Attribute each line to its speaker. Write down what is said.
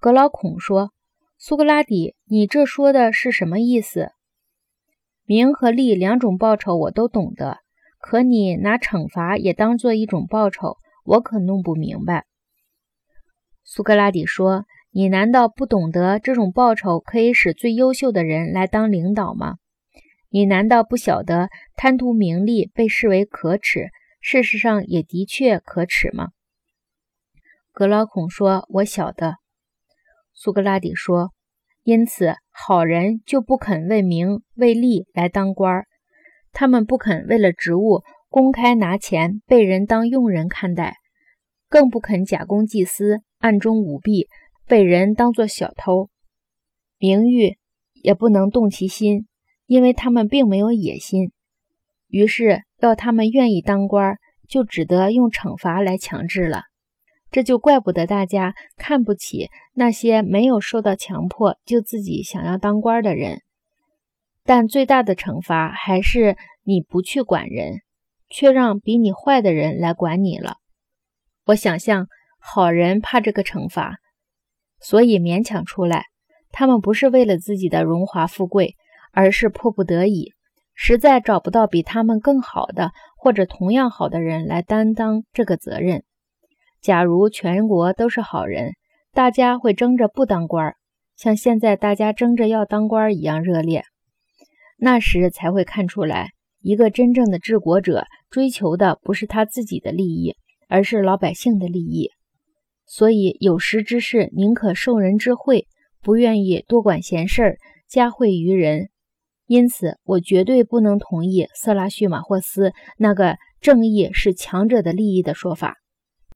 Speaker 1: 格老孔说：“苏格拉底，你这说的是什么意思？名和利两种报酬我都懂得，可你拿惩罚也当做一种报酬，我可弄不明白。”苏格拉底说：“你难道不懂得这种报酬可以使最优秀的人来当领导吗？你难道不晓得贪图名利被视为可耻，事实上也的确可耻吗？”格老孔说：“我晓得。”苏格拉底说：“因此，好人就不肯为名为利来当官儿，他们不肯为了职务公开拿钱，被人当佣人看待，更不肯假公济私。”暗中舞弊，被人当作小偷，名誉也不能动其心，因为他们并没有野心。于是要他们愿意当官，就只得用惩罚来强制了。这就怪不得大家看不起那些没有受到强迫就自己想要当官的人。但最大的惩罚还是你不去管人，却让比你坏的人来管你了。我想象。好人怕这个惩罚，所以勉强出来。他们不是为了自己的荣华富贵，而是迫不得已，实在找不到比他们更好的或者同样好的人来担当这个责任。假如全国都是好人，大家会争着不当官，像现在大家争着要当官一样热烈。那时才会看出来，一个真正的治国者追求的不是他自己的利益，而是老百姓的利益。所以有识之士宁可受人之惠，不愿意多管闲事儿，加惠于人。因此，我绝对不能同意色拉叙马霍斯那个“正义是强者的利益”的说法。